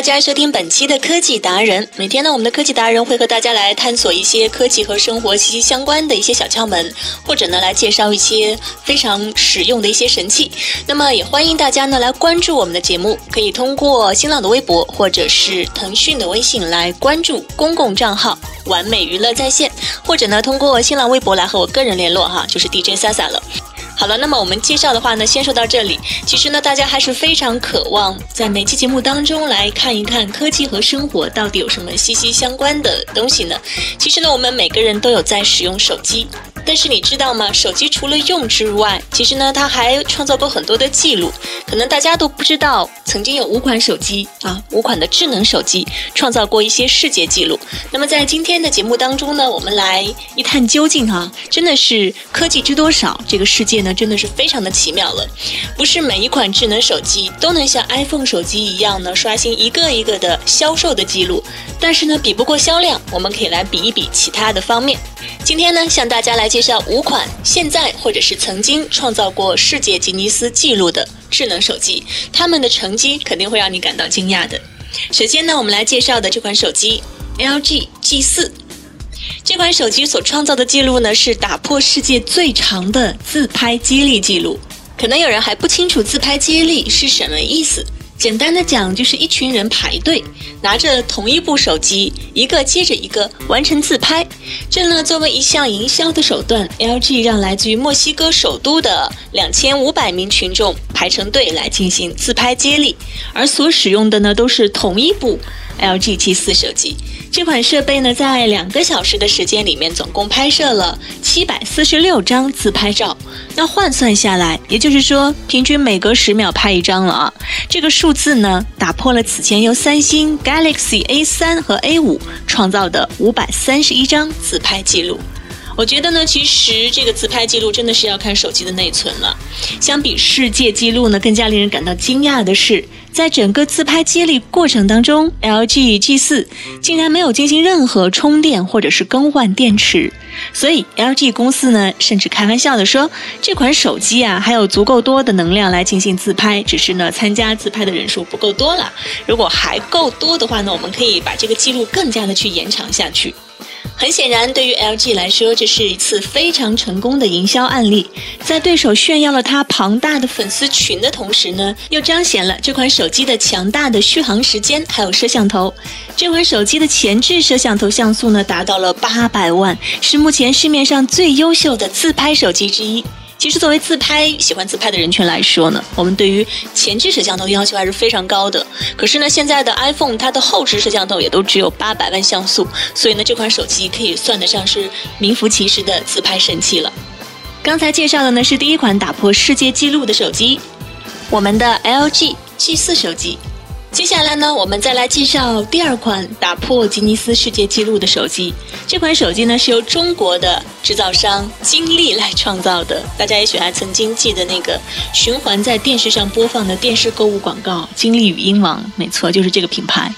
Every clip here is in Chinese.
大家收听本期的科技达人。每天呢，我们的科技达人会和大家来探索一些科技和生活息息相关的一些小窍门，或者呢来介绍一些非常实用的一些神器。那么也欢迎大家呢来关注我们的节目，可以通过新浪的微博或者是腾讯的微信来关注公共账号“完美娱乐在线”，或者呢通过新浪微博来和我个人联络哈，就是 DJ Sasa 了。好了，那么我们介绍的话呢，先说到这里。其实呢，大家还是非常渴望在每期节目当中来看一看科技和生活到底有什么息息相关的东西呢？其实呢，我们每个人都有在使用手机，但是你知道吗？手机除了用之外，其实呢，它还创造过很多的记录。可能大家都不知道，曾经有五款手机啊，五款的智能手机创造过一些世界纪录。那么在今天的节目当中呢，我们来一探究竟啊，真的是科技知多少？这个世界呢？真的是非常的奇妙了，不是每一款智能手机都能像 iPhone 手机一样呢刷新一个一个的销售的记录，但是呢比不过销量，我们可以来比一比其他的方面。今天呢向大家来介绍五款现在或者是曾经创造过世界吉尼斯纪录的智能手机，他们的成绩肯定会让你感到惊讶的。首先呢我们来介绍的这款手机 LG G4。这款手机所创造的记录呢，是打破世界最长的自拍接力记录。可能有人还不清楚自拍接力是什么意思。简单的讲，就是一群人排队，拿着同一部手机，一个接着一个完成自拍。这呢，作为一项营销的手段，LG 让来自于墨西哥首都的两千五百名群众排成队来进行自拍接力，而所使用的呢，都是同一部 LG G4 手机。这款设备呢，在两个小时的时间里面，总共拍摄了七百四十六张自拍照。那换算下来，也就是说，平均每隔十秒拍一张了啊。这个数字呢，打破了此前由三星 Galaxy A 三和 A 五创造的五百三十一张自拍记录。我觉得呢，其实这个自拍记录真的是要看手机的内存了。相比世界纪录呢，更加令人感到惊讶的是，在整个自拍接力过程当中，LG G4 竟然没有进行任何充电或者是更换电池。所以，LG 公司呢，甚至开玩笑的说，这款手机啊，还有足够多的能量来进行自拍，只是呢，参加自拍的人数不够多了。如果还够多的话呢，我们可以把这个记录更加的去延长下去。很显然，对于 LG 来说，这是一次非常成功的营销案例。在对手炫耀了它庞大的粉丝群的同时呢，又彰显了这款手机的强大的续航时间，还有摄像头。这款手机的前置摄像头像素呢，达到了八百万，是目前市面上最优秀的自拍手机之一。其实，作为自拍喜欢自拍的人群来说呢，我们对于前置摄像头要求还是非常高的。可是呢，现在的 iPhone 它的后置摄像头也都只有八百万像素，所以呢，这款手机可以算得上是名副其实的自拍神器了。刚才介绍的呢是第一款打破世界纪录的手机，我们的 LG G4 手机。接下来呢，我们再来介绍第二款打破吉尼斯世界纪录的手机。这款手机呢是由中国的制造商金立来创造的。大家也许还曾经记得那个循环在电视上播放的电视购物广告——金立语音王，没错，就是这个品牌。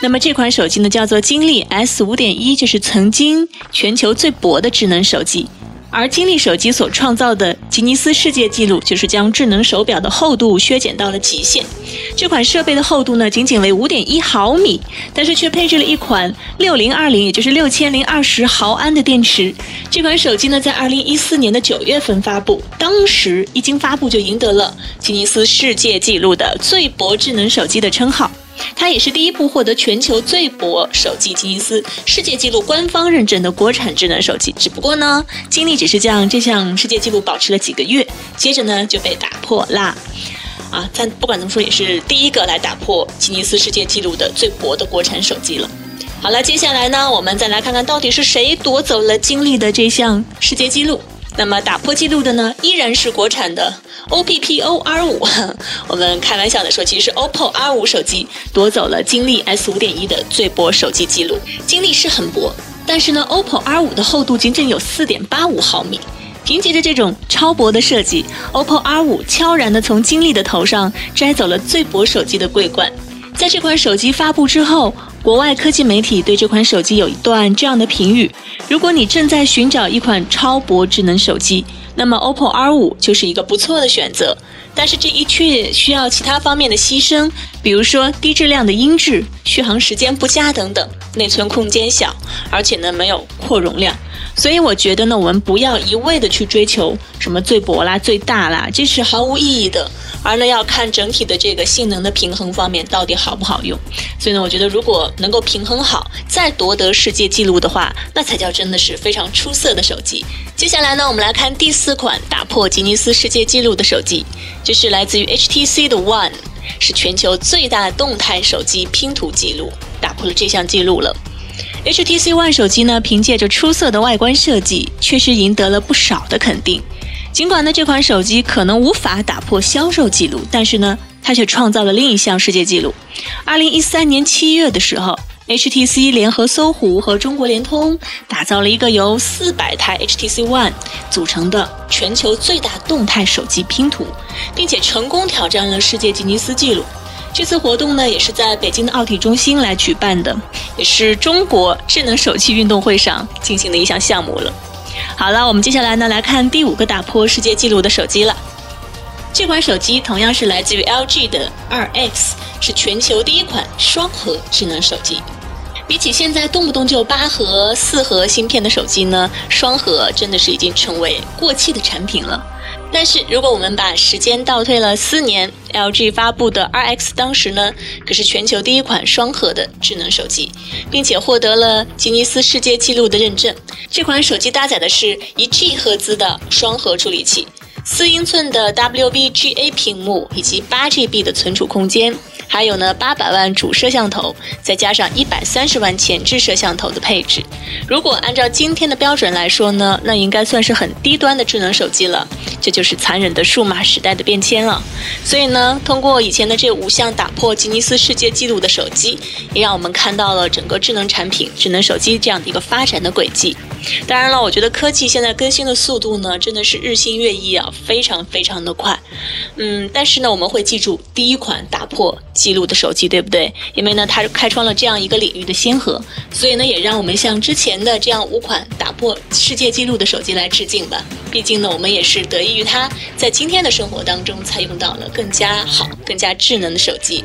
那么这款手机呢叫做金立 S 五点一，就是曾经全球最薄的智能手机。而金立手机所创造的吉尼斯世界纪录，就是将智能手表的厚度削减到了极限。这款设备的厚度呢，仅仅为五点一毫米，但是却配置了一款六零二零，也就是六千零二十毫安的电池。这款手机呢，在二零一四年的九月份发布，当时一经发布就赢得了吉尼斯世界纪录的最薄智能手机的称号。它也是第一部获得全球最薄手机吉尼斯世界纪录官方认证的国产智能手机。只不过呢，金立只是将这项世界纪录保持了几个月，接着呢就被打破啦。啊，但不管怎么说，也是第一个来打破吉尼斯世界纪录的最薄的国产手机了。好了，接下来呢，我们再来看看到底是谁夺走了金立的这项世界纪录。那么打破纪录的呢，依然是国产的 OPPO R5。我们开玩笑的说，其实是 OPPO R5 手机夺走了金立 S5.1 的最薄手机记录。金立是很薄，但是呢，OPPO R5 的厚度仅仅有4.85毫米。凭借着这种超薄的设计，OPPO R5 悄然地从金立的头上摘走了最薄手机的桂冠。在这款手机发布之后，国外科技媒体对这款手机有一段这样的评语：如果你正在寻找一款超薄智能手机，那么 OPPO R5 就是一个不错的选择。但是这一却需要其他方面的牺牲，比如说低质量的音质、续航时间不佳等等，内存空间小，而且呢没有扩容量。所以我觉得呢，我们不要一味的去追求什么最薄啦、最大啦，这是毫无意义的。而呢，要看整体的这个性能的平衡方面到底好不好用。所以呢，我觉得如果能够平衡好，再夺得世界纪录的话，那才叫真的是非常出色的手机。接下来呢，我们来看第四款打破吉尼斯世界纪录的手机，这是来自于 HTC 的 One，是全球最大动态手机拼图记录，打破了这项记录了。HTC One 手机呢，凭借着出色的外观设计，确实赢得了不少的肯定。尽管呢，这款手机可能无法打破销售记录，但是呢，它却创造了另一项世界纪录。二零一三年七月的时候，HTC 联合搜狐和中国联通，打造了一个由四百台 HTC One 组成的全球最大动态手机拼图，并且成功挑战了世界吉尼斯纪录。这次活动呢，也是在北京的奥体中心来举办的，也是中国智能手机运动会上进行的一项项目了。好了，我们接下来呢来看第五个打破世界纪录的手机了。这款手机同样是来自于 LG 的 2X，是全球第一款双核智能手机。比起现在动不动就八核、四核芯片的手机呢，双核真的是已经成为过气的产品了。但是，如果我们把时间倒退了四年，LG 发布的 RX 当时呢，可是全球第一款双核的智能手机，并且获得了吉尼斯世界纪录的认证。这款手机搭载的是一 G 赫兹的双核处理器，四英寸的 W B G A 屏幕，以及八 GB 的存储空间。还有呢，八百万主摄像头，再加上一百三十万前置摄像头的配置。如果按照今天的标准来说呢，那应该算是很低端的智能手机了。这就是残忍的数码时代的变迁了。所以呢，通过以前的这五项打破吉尼斯世界纪录的手机，也让我们看到了整个智能产品、智能手机这样的一个发展的轨迹。当然了，我觉得科技现在更新的速度呢，真的是日新月异啊，非常非常的快。嗯，但是呢，我们会记住第一款打破记录的手机，对不对？因为呢，它开创了这样一个领域的先河，所以呢，也让我们向之前的这样五款打破世界纪录的手机来致敬吧。毕竟呢，我们也是得益于它，在今天的生活当中，才用到了更加好、更加智能的手机。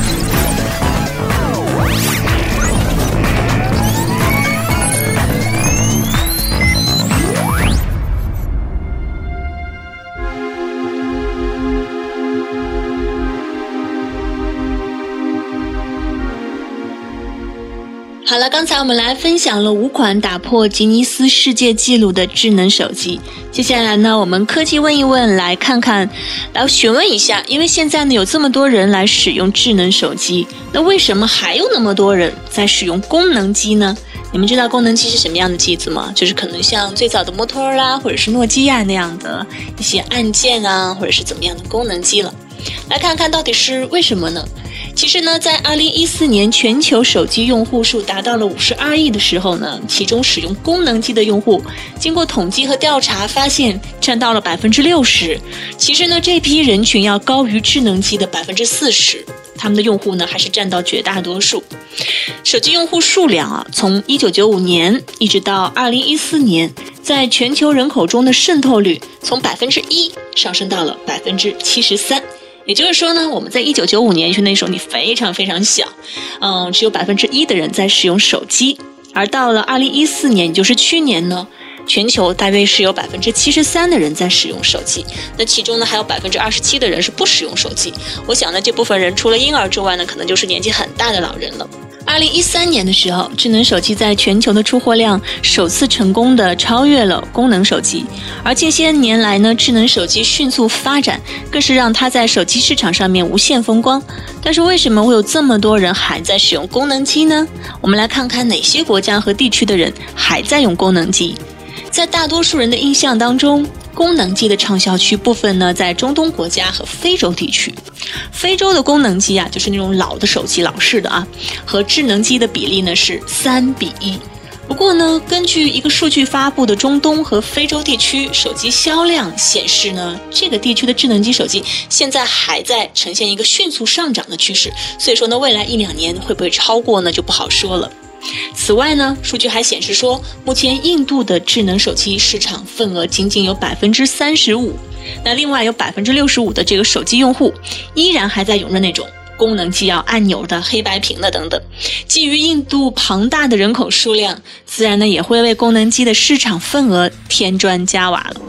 好了，刚才我们来分享了五款打破吉尼斯世界纪录的智能手机。接下来呢，我们科技问一问，来看看，来询问一下，因为现在呢有这么多人来使用智能手机，那为什么还有那么多人在使用功能机呢？你们知道功能机是什么样的机子吗？就是可能像最早的摩托罗拉或者是诺基亚那样的一些按键啊，或者是怎么样的功能机了。来看看到底是为什么呢？其实呢，在二零一四年全球手机用户数达到了五十二亿的时候呢，其中使用功能机的用户，经过统计和调查发现，占到了百分之六十。其实呢，这批人群要高于智能机的百分之四十，他们的用户呢还是占到绝大多数。手机用户数量啊，从一九九五年一直到二零一四年，在全球人口中的渗透率从百分之一上升到了百分之七十三。也就是说呢，我们在一九九五年就那时候你非常非常小，嗯，只有百分之一的人在使用手机，而到了二零一四年，也就是去年呢，全球大约是有百分之七十三的人在使用手机，那其中呢还有百分之二十七的人是不使用手机。我想呢，这部分人除了婴儿之外呢，可能就是年纪很大的老人了。二零一三年的时候，智能手机在全球的出货量首次成功的超越了功能手机。而近些年来呢，智能手机迅速发展，更是让它在手机市场上面无限风光。但是为什么会有这么多人还在使用功能机呢？我们来看看哪些国家和地区的人还在用功能机。在大多数人的印象当中，功能机的畅销区部分呢，在中东国家和非洲地区。非洲的功能机啊，就是那种老的手机、老式的啊，和智能机的比例呢是三比一。不过呢，根据一个数据发布的中东和非洲地区手机销量显示呢，这个地区的智能机手机现在还在呈现一个迅速上涨的趋势。所以说呢，未来一两年会不会超过呢，就不好说了。此外呢，数据还显示说，目前印度的智能手机市场份额仅仅有百分之三十五。那另外有百分之六十五的这个手机用户，依然还在用着那种功能机要按钮的黑白屏的等等。基于印度庞大的人口数量，自然呢也会为功能机的市场份额添砖加瓦了。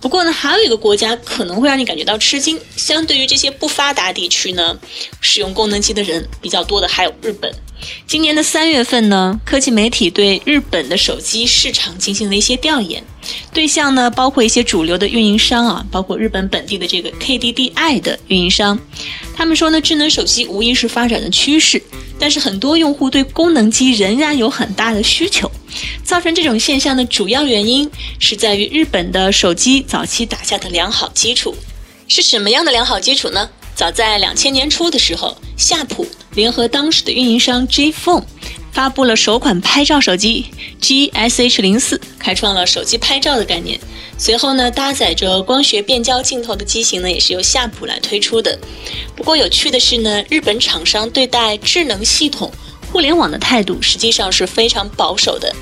不过呢，还有一个国家可能会让你感觉到吃惊，相对于这些不发达地区呢，使用功能机的人比较多的还有日本。今年的三月份呢，科技媒体对日本的手机市场进行了一些调研，对象呢包括一些主流的运营商啊，包括日本本地的这个 KDDI 的运营商。他们说呢，智能手机无疑是发展的趋势，但是很多用户对功能机仍然有很大的需求。造成这种现象的主要原因是在于日本的手机早期打下的良好基础。是什么样的良好基础呢？早在两千年初的时候，夏普联合当时的运营商 J Phone，发布了首款拍照手机 GSH 零四，开创了手机拍照的概念。随后呢，搭载着光学变焦镜头的机型呢，也是由夏普来推出的。不过有趣的是呢，日本厂商对待智能系统、互联网的态度实际上是非常保守的。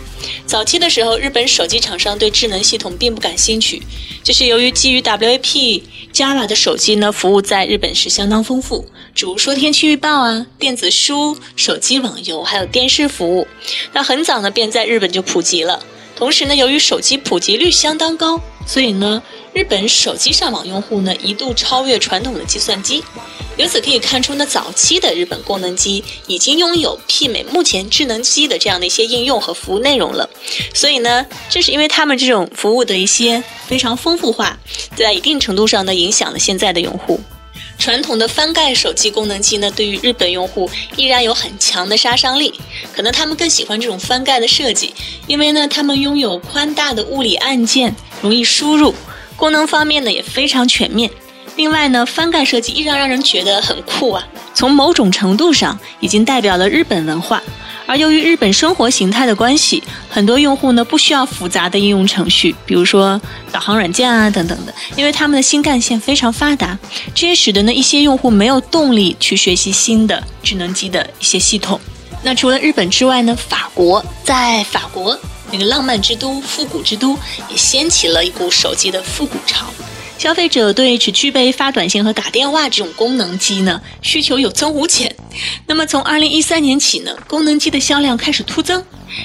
早期的时候，日本手机厂商对智能系统并不感兴趣，这是由于基于 WAP。Java 的手机呢，服务在日本是相当丰富，比如说天气预报啊、电子书、手机网游，还有电视服务。那很早呢，便在日本就普及了。同时呢，由于手机普及率相当高，所以呢，日本手机上网用户呢一度超越传统的计算机。由此可以看出呢，早期的日本功能机已经拥有媲美目前智能机的这样的一些应用和服务内容了。所以呢，正是因为他们这种服务的一些非常丰富化，在一定程度上呢，影响了现在的用户。传统的翻盖手机功能机呢，对于日本用户依然有很强的杀伤力。可能他们更喜欢这种翻盖的设计，因为呢，他们拥有宽大的物理按键，容易输入，功能方面呢也非常全面。另外呢，翻盖设计依然让人觉得很酷啊！从某种程度上，已经代表了日本文化。而由于日本生活形态的关系，很多用户呢不需要复杂的应用程序，比如说导航软件啊等等的，因为他们的新干线非常发达，这也使得呢一些用户没有动力去学习新的智能机的一些系统。那除了日本之外呢，法国在法国那个浪漫之都、复古之都，也掀起了一股手机的复古潮。消费者对只具备发短信和打电话这种功能机呢需求有增无减。那么从二零一三年起呢，功能机的销量开始突增，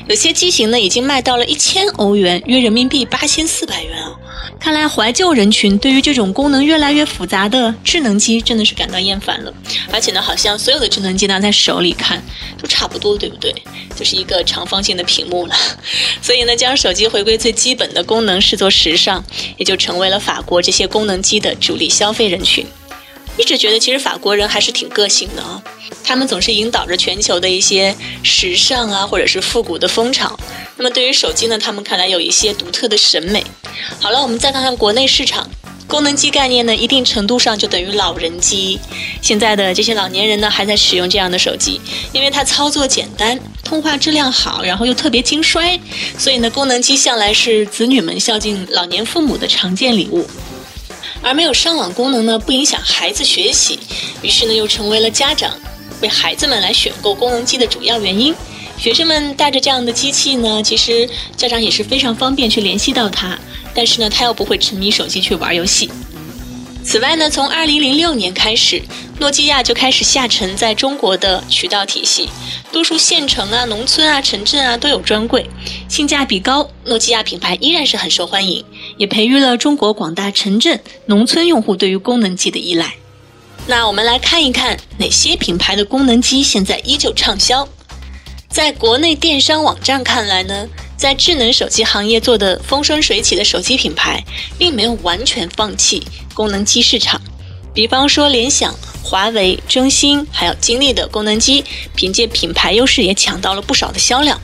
有些机型呢已经卖到了一千欧元，约人民币八千四百元啊。看来怀旧人群对于这种功能越来越复杂的智能机真的是感到厌烦了，而且呢，好像所有的智能机拿在手里看都差不多，对不对？就是一个长方形的屏幕了。所以呢，将手机回归最基本的功能视作时尚，也就成为了法国这些功能机的主力消费人群。一直觉得其实法国人还是挺个性的啊，他们总是引导着全球的一些时尚啊，或者是复古的风潮。那么对于手机呢，他们看来有一些独特的审美。好了，我们再看看国内市场。功能机概念呢，一定程度上就等于老人机。现在的这些老年人呢，还在使用这样的手机，因为它操作简单，通话质量好，然后又特别经摔，所以呢，功能机向来是子女们孝敬老年父母的常见礼物。而没有上网功能呢，不影响孩子学习，于是呢，又成为了家长为孩子们来选购功能机的主要原因。学生们带着这样的机器呢，其实家长也是非常方便去联系到他。但是呢，他又不会沉迷手机去玩游戏。此外呢，从2006年开始，诺基亚就开始下沉在中国的渠道体系，多数县城啊、农村啊、城镇啊都有专柜，性价比高。诺基亚品牌依然是很受欢迎，也培育了中国广大城镇、农村用户对于功能机的依赖。那我们来看一看哪些品牌的功能机现在依旧畅销。在国内电商网站看来呢？在智能手机行业做的风生水起的手机品牌，并没有完全放弃功能机市场。比方说，联想、华为、中兴还有金立的功能机，凭借品牌优势也抢到了不少的销量。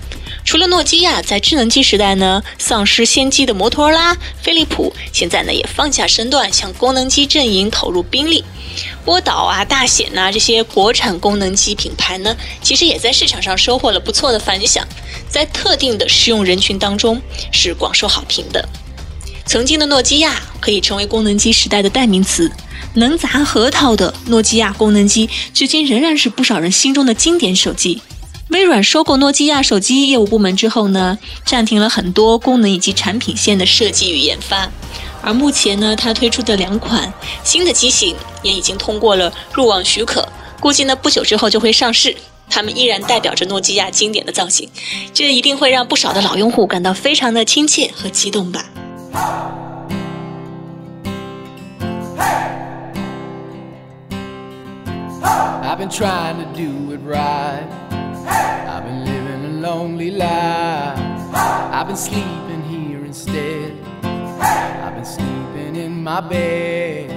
除了诺基亚在智能机时代呢丧失先机的摩托罗拉、飞利浦，现在呢也放下身段向功能机阵营投入兵力。波导啊、大显呐这些国产功能机品牌呢，其实也在市场上收获了不错的反响，在特定的适用人群当中是广受好评的。曾经的诺基亚可以成为功能机时代的代名词，能砸核桃的诺基亚功能机，至今仍然是不少人心中的经典手机。微软收购诺基亚手机业务部门之后呢，暂停了很多功能以及产品线的设计与研发。而目前呢，它推出的两款新的机型也已经通过了入网许可，估计呢不久之后就会上市。它们依然代表着诺基亚经典的造型，这一定会让不少的老用户感到非常的亲切和激动吧。I've been sleeping here instead. I've been sleeping in my bed,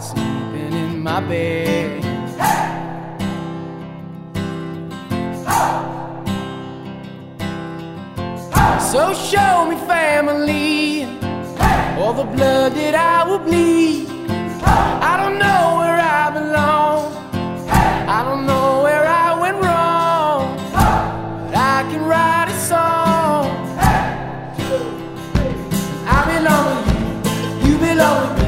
sleeping in my bed. So show me family, all the blood that I will bleed. I don't alone.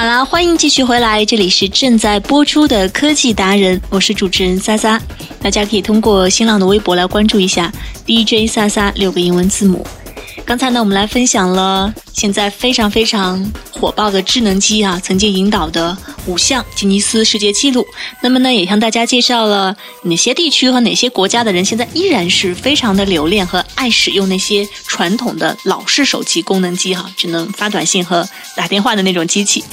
好啦，欢迎继续回来，这里是正在播出的科技达人，我是主持人莎莎。大家可以通过新浪的微博来关注一下 DJ 莎莎六个英文字母。刚才呢，我们来分享了现在非常非常火爆的智能机啊，曾经引导的五项吉尼斯世界纪录。那么呢，也向大家介绍了哪些地区和哪些国家的人现在依然是非常的留恋和爱使用那些传统的老式手机功能机哈，只能发短信和打电话的那种机器。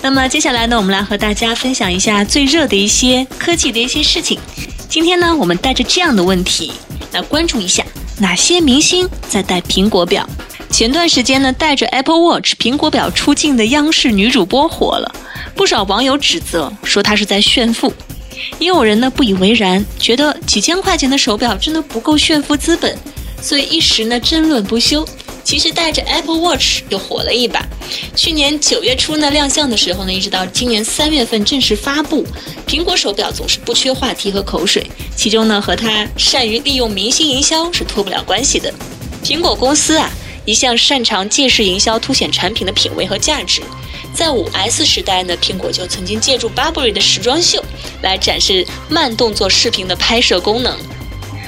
那么接下来呢，我们来和大家分享一下最热的一些科技的一些事情。今天呢，我们带着这样的问题来关注一下。哪些明星在戴苹果表？前段时间呢，带着 Apple Watch 苹果表出镜的央视女主播火了，不少网友指责说她是在炫富，也有人呢不以为然，觉得几千块钱的手表真的不够炫富资本，所以一时呢争论不休。其实带着 Apple Watch 又火了一把。去年九月初呢亮相的时候呢，一直到今年三月份正式发布，苹果手表总是不缺话题和口水。其中呢，和它善于利用明星营销是脱不了关系的。苹果公司啊，一向擅长借势营销，凸显产品的品味和价值。在五 S 时代呢，苹果就曾经借助 Burberry 的时装秀来展示慢动作视频的拍摄功能。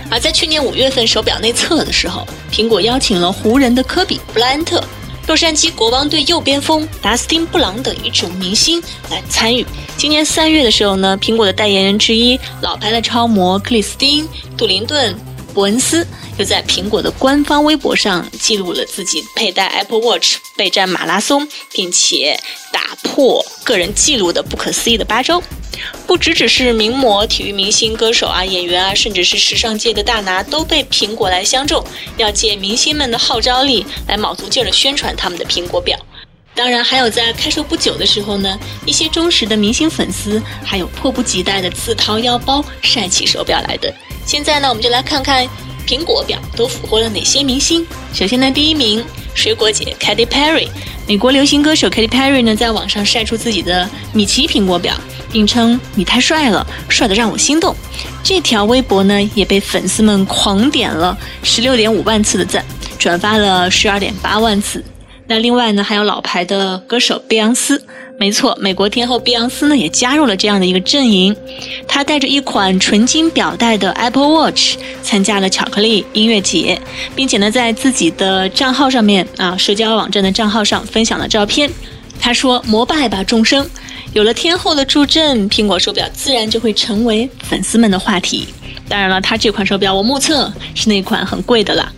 而在去年五月份手表内测的时候，苹果邀请了湖人的科比布莱恩特、洛杉矶国王队右边锋达斯汀布朗等一众明星来参与。今年三月的时候呢，苹果的代言人之一老牌的超模克里斯汀杜林顿伯恩斯又在苹果的官方微博上记录了自己佩戴 Apple Watch 备战马拉松，并且打破个人纪录的不可思议的八周。不只只是名模、体育明星、歌手啊、演员啊，甚至是时尚界的大拿，都被苹果来相中，要借明星们的号召力来卯足劲儿的宣传他们的苹果表。当然，还有在开售不久的时候呢，一些忠实的明星粉丝还有迫不及待的自掏腰包晒起手表来的。现在呢，我们就来看看苹果表都俘获了哪些明星。首先呢，第一名，水果姐 Katy Perry，美国流行歌手 Katy Perry 呢，在网上晒出自己的米奇苹果表。并称你太帅了，帅得让我心动。这条微博呢也被粉丝们狂点了十六点五万次的赞，转发了十二点八万次。那另外呢还有老牌的歌手碧昂斯，没错，美国天后碧昂斯呢也加入了这样的一个阵营。她带着一款纯金表带的 Apple Watch 参加了巧克力音乐节，并且呢在自己的账号上面啊社交网站的账号上分享了照片。她说：“膜拜吧众生。”有了天后的助阵，苹果手表自然就会成为粉丝们的话题。当然了，她这款手表我目测是那款很贵的啦。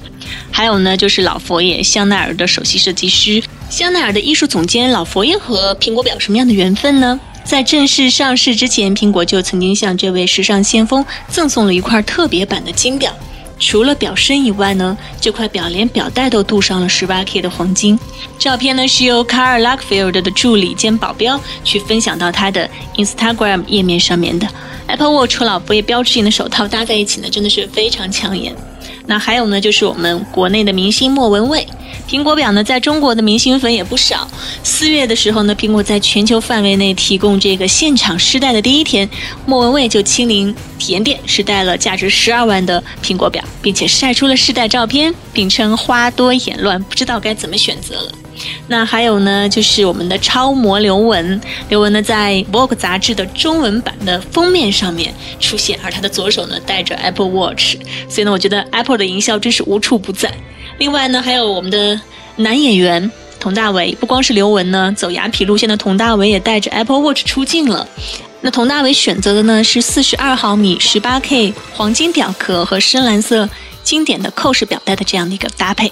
还有呢，就是老佛爷香奈儿的首席设计师、香奈儿的艺术总监老佛爷和苹果表什么样的缘分呢？在正式上市之前，苹果就曾经向这位时尚先锋赠送了一块特别版的金表。除了表身以外呢，这块表连表带都镀上了十八 K 的黄金。照片呢是由卡尔·拉克菲尔德的助理兼保镖去分享到他的 Instagram 页面上面的。Apple Watch 和老佛爷标志性的手套搭在一起呢，真的是非常抢眼。那还有呢，就是我们国内的明星莫文蔚。苹果表呢，在中国的明星粉也不少。四月的时候呢，苹果在全球范围内提供这个现场试戴的第一天，莫文蔚就亲临体验店试戴了价值十二万的苹果表，并且晒出了试戴照片，并称花多眼乱，不知道该怎么选择了。那还有呢，就是我们的超模刘雯。刘雯呢，在《Vogue》杂志的中文版的封面上面出现，而她的左手呢戴着 Apple Watch，所以呢，我觉得 Apple 的营销真是无处不在。另外呢，还有我们的男演员佟大为，不光是刘雯呢，走雅痞路线的佟大为也带着 Apple Watch 出镜了。那佟大为选择的呢是四十二毫米十八 K 黄金表壳和深蓝色经典的扣式表带的这样的一个搭配。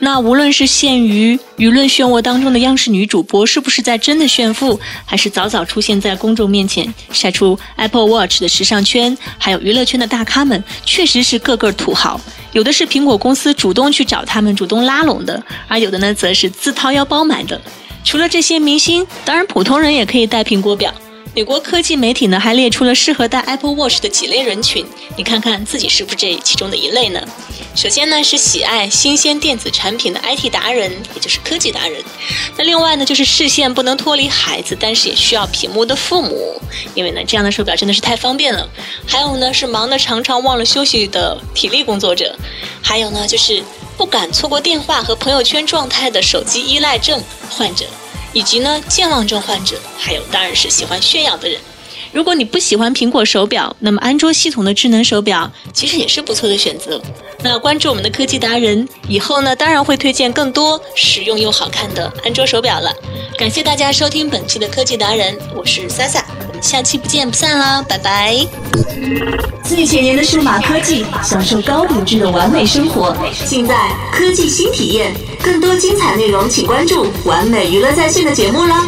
那无论是陷于舆论漩涡当中的央视女主播，是不是在真的炫富，还是早早出现在公众面前晒出 Apple Watch 的时尚圈，还有娱乐圈的大咖们，确实是个个土豪。有的是苹果公司主动去找他们，主动拉拢的；而有的呢，则是自掏腰包买的。除了这些明星，当然普通人也可以戴苹果表。美国科技媒体呢，还列出了适合戴 Apple Watch 的几类人群，你看看自己是不是这其中的一类呢？首先呢，是喜爱新鲜电子产品的 IT 达人，也就是科技达人。那另外呢，就是视线不能脱离孩子，但是也需要屏幕的父母，因为呢，这样的手表真的是太方便了。还有呢，是忙得常常忘了休息的体力工作者。还有呢，就是不敢错过电话和朋友圈状态的手机依赖症患者。以及呢健忘症患者，还有当然是喜欢炫耀的人。如果你不喜欢苹果手表，那么安卓系统的智能手表其实也是不错的选择。那关注我们的科技达人，以后呢当然会推荐更多实用又好看的安卓手表了。感谢大家收听本期的科技达人，我是萨萨，我下期不见不散啦，拜拜。最前沿的数码科技，享受高品质的完美生活，现在科技新体验。更多精彩内容，请关注完美娱乐在线的节目啦。